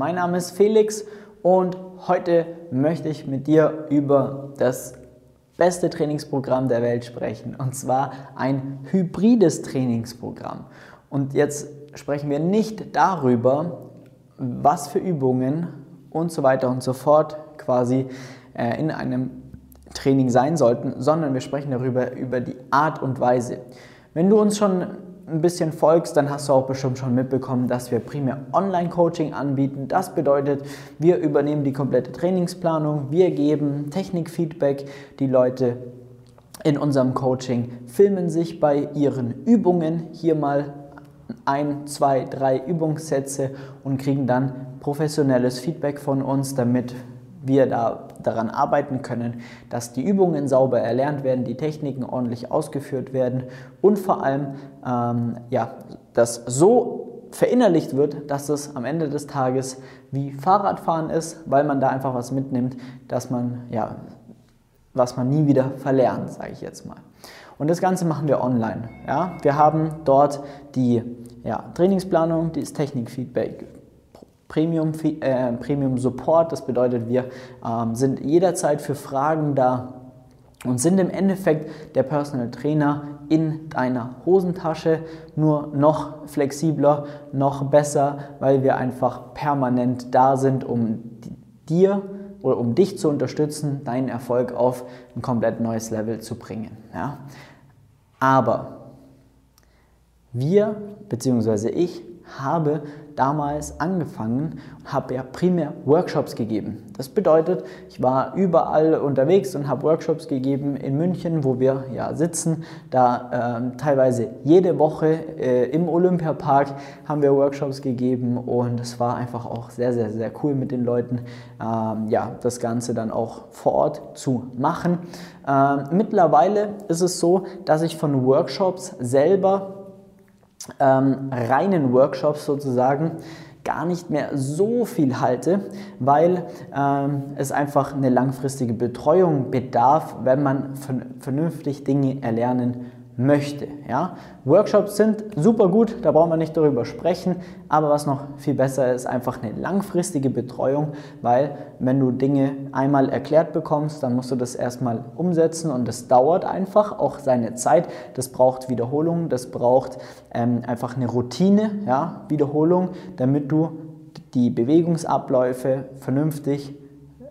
Mein Name ist Felix und heute möchte ich mit dir über das beste Trainingsprogramm der Welt sprechen und zwar ein hybrides Trainingsprogramm. Und jetzt sprechen wir nicht darüber, was für Übungen und so weiter und so fort quasi äh, in einem Training sein sollten, sondern wir sprechen darüber über die Art und Weise. Wenn du uns schon ein bisschen folgst, dann hast du auch bestimmt schon mitbekommen, dass wir primär Online-Coaching anbieten. Das bedeutet, wir übernehmen die komplette Trainingsplanung, wir geben Technikfeedback, die Leute in unserem Coaching filmen sich bei ihren Übungen hier mal ein, zwei, drei Übungssätze und kriegen dann professionelles Feedback von uns, damit wir da daran arbeiten können, dass die Übungen sauber erlernt werden, die Techniken ordentlich ausgeführt werden und vor allem, ähm, ja, dass so verinnerlicht wird, dass es am Ende des Tages wie Fahrradfahren ist, weil man da einfach was mitnimmt, dass man, ja, was man nie wieder verlernt, sage ich jetzt mal. Und das Ganze machen wir online. Ja? Wir haben dort die ja, Trainingsplanung, das Technikfeedback, Premium, äh, Premium Support. Das bedeutet, wir ähm, sind jederzeit für Fragen da und sind im Endeffekt der Personal Trainer in deiner Hosentasche, nur noch flexibler, noch besser, weil wir einfach permanent da sind, um dir oder um dich zu unterstützen, deinen Erfolg auf ein komplett neues Level zu bringen. Ja? Aber wir bzw. ich habe damals angefangen und habe ja primär Workshops gegeben. Das bedeutet, ich war überall unterwegs und habe Workshops gegeben in München, wo wir ja sitzen. Da äh, teilweise jede Woche äh, im Olympiapark haben wir Workshops gegeben und es war einfach auch sehr, sehr, sehr cool mit den Leuten, ähm, ja, das Ganze dann auch vor Ort zu machen. Ähm, mittlerweile ist es so, dass ich von Workshops selber ähm, reinen Workshops sozusagen gar nicht mehr so viel halte, weil ähm, es einfach eine langfristige Betreuung bedarf, wenn man vernünftig Dinge erlernen möchte. Ja? Workshops sind super gut, da brauchen wir nicht darüber sprechen, aber was noch viel besser ist, einfach eine langfristige Betreuung, weil wenn du Dinge einmal erklärt bekommst, dann musst du das erstmal umsetzen und das dauert einfach auch seine Zeit, das braucht Wiederholung, das braucht ähm, einfach eine Routine, ja? Wiederholung, damit du die Bewegungsabläufe vernünftig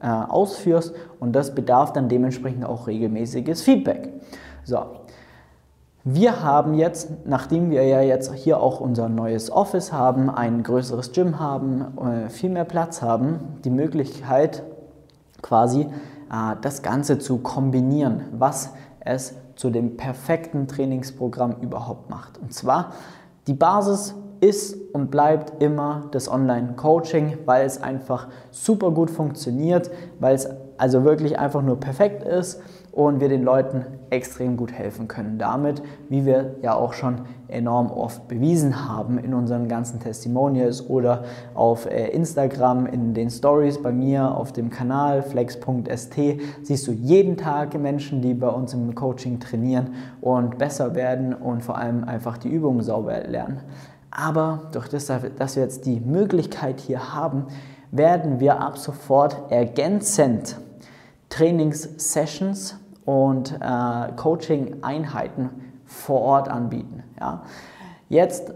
äh, ausführst und das bedarf dann dementsprechend auch regelmäßiges Feedback. So, wir haben jetzt, nachdem wir ja jetzt hier auch unser neues Office haben, ein größeres Gym haben, äh, viel mehr Platz haben, die Möglichkeit quasi äh, das Ganze zu kombinieren, was es zu dem perfekten Trainingsprogramm überhaupt macht. Und zwar die Basis ist und bleibt immer das Online-Coaching, weil es einfach super gut funktioniert, weil es also wirklich einfach nur perfekt ist und wir den Leuten extrem gut helfen können damit, wie wir ja auch schon enorm oft bewiesen haben in unseren ganzen Testimonials oder auf äh, Instagram in den Stories bei mir auf dem Kanal flex.st siehst du jeden Tag Menschen, die bei uns im Coaching trainieren und besser werden und vor allem einfach die Übungen sauber lernen. Aber durch das, dass wir jetzt die Möglichkeit hier haben, werden wir ab sofort ergänzend Trainingssessions und äh, Coaching-Einheiten vor Ort anbieten. Ja. Jetzt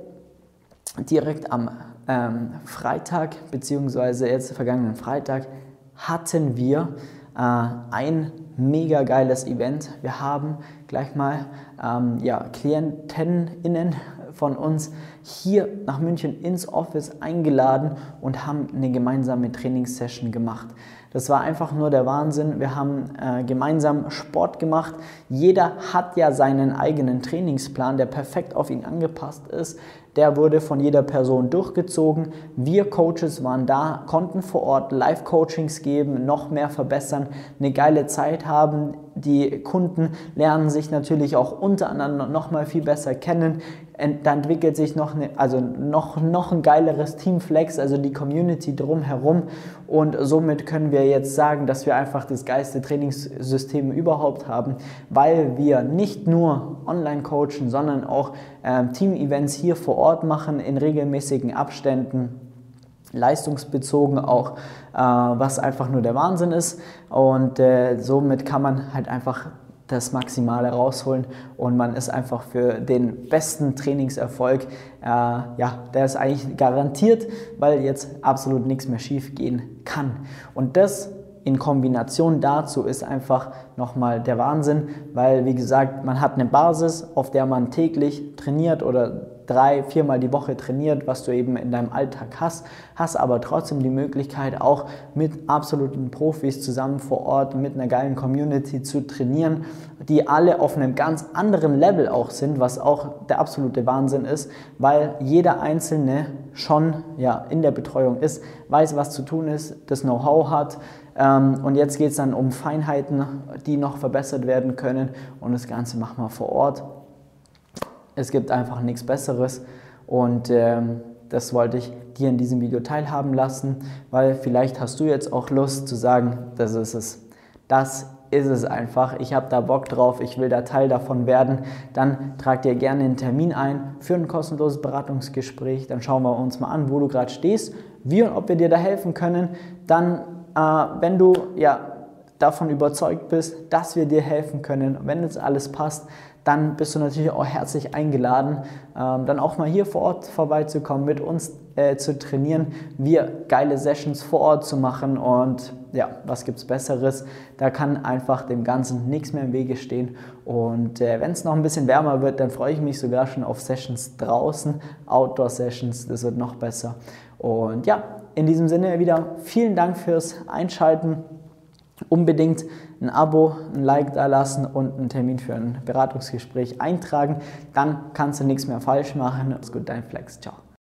direkt am ähm, Freitag, beziehungsweise jetzt vergangenen Freitag, hatten wir äh, ein mega geiles Event. Wir haben gleich mal ähm, ja, KlientenInnen von uns hier nach München ins Office eingeladen und haben eine gemeinsame Trainingssession gemacht. Das war einfach nur der Wahnsinn. Wir haben äh, gemeinsam Sport gemacht. Jeder hat ja seinen eigenen Trainingsplan, der perfekt auf ihn angepasst ist. Der wurde von jeder Person durchgezogen. Wir Coaches waren da, konnten vor Ort Live-Coachings geben, noch mehr verbessern, eine geile Zeit haben. Die Kunden lernen sich natürlich auch untereinander noch mal viel besser kennen. Da entwickelt sich noch, eine, also noch, noch ein geileres Teamflex, also die Community drumherum. Und somit können wir jetzt sagen, dass wir einfach das geilste Trainingssystem überhaupt haben, weil wir nicht nur online coachen, sondern auch ähm, Team-Events hier vor Ort machen in regelmäßigen Abständen leistungsbezogen auch, äh, was einfach nur der Wahnsinn ist. Und äh, somit kann man halt einfach das Maximale rausholen und man ist einfach für den besten Trainingserfolg, äh, ja, der ist eigentlich garantiert, weil jetzt absolut nichts mehr schief gehen kann. Und das in Kombination dazu ist einfach nochmal der Wahnsinn, weil wie gesagt, man hat eine Basis, auf der man täglich trainiert oder drei, viermal die Woche trainiert, was du eben in deinem Alltag hast, hast aber trotzdem die Möglichkeit auch mit absoluten Profis zusammen vor Ort, mit einer geilen Community zu trainieren, die alle auf einem ganz anderen Level auch sind, was auch der absolute Wahnsinn ist, weil jeder Einzelne schon ja, in der Betreuung ist, weiß, was zu tun ist, das Know-how hat, ähm, und jetzt geht es dann um Feinheiten, die noch verbessert werden können. Und das Ganze machen wir vor Ort. Es gibt einfach nichts Besseres. Und ähm, das wollte ich dir in diesem Video teilhaben lassen, weil vielleicht hast du jetzt auch Lust zu sagen, das ist es. Das ist es einfach. Ich habe da Bock drauf, ich will da Teil davon werden. Dann trag dir gerne einen Termin ein für ein kostenloses Beratungsgespräch. Dann schauen wir uns mal an, wo du gerade stehst, wie und ob wir dir da helfen können. Dann äh, wenn du ja, davon überzeugt bist, dass wir dir helfen können, wenn jetzt alles passt, dann bist du natürlich auch herzlich eingeladen, ähm, dann auch mal hier vor Ort vorbeizukommen, mit uns äh, zu trainieren, wir geile Sessions vor Ort zu machen und ja, was gibt es Besseres? Da kann einfach dem Ganzen nichts mehr im Wege stehen. Und äh, wenn es noch ein bisschen wärmer wird, dann freue ich mich sogar schon auf Sessions draußen, Outdoor-Sessions, das wird noch besser. Und ja, in diesem Sinne wieder vielen Dank fürs Einschalten. Unbedingt ein Abo, ein Like da lassen und einen Termin für ein Beratungsgespräch eintragen. Dann kannst du nichts mehr falsch machen. Alles gut, dein Flex. Ciao.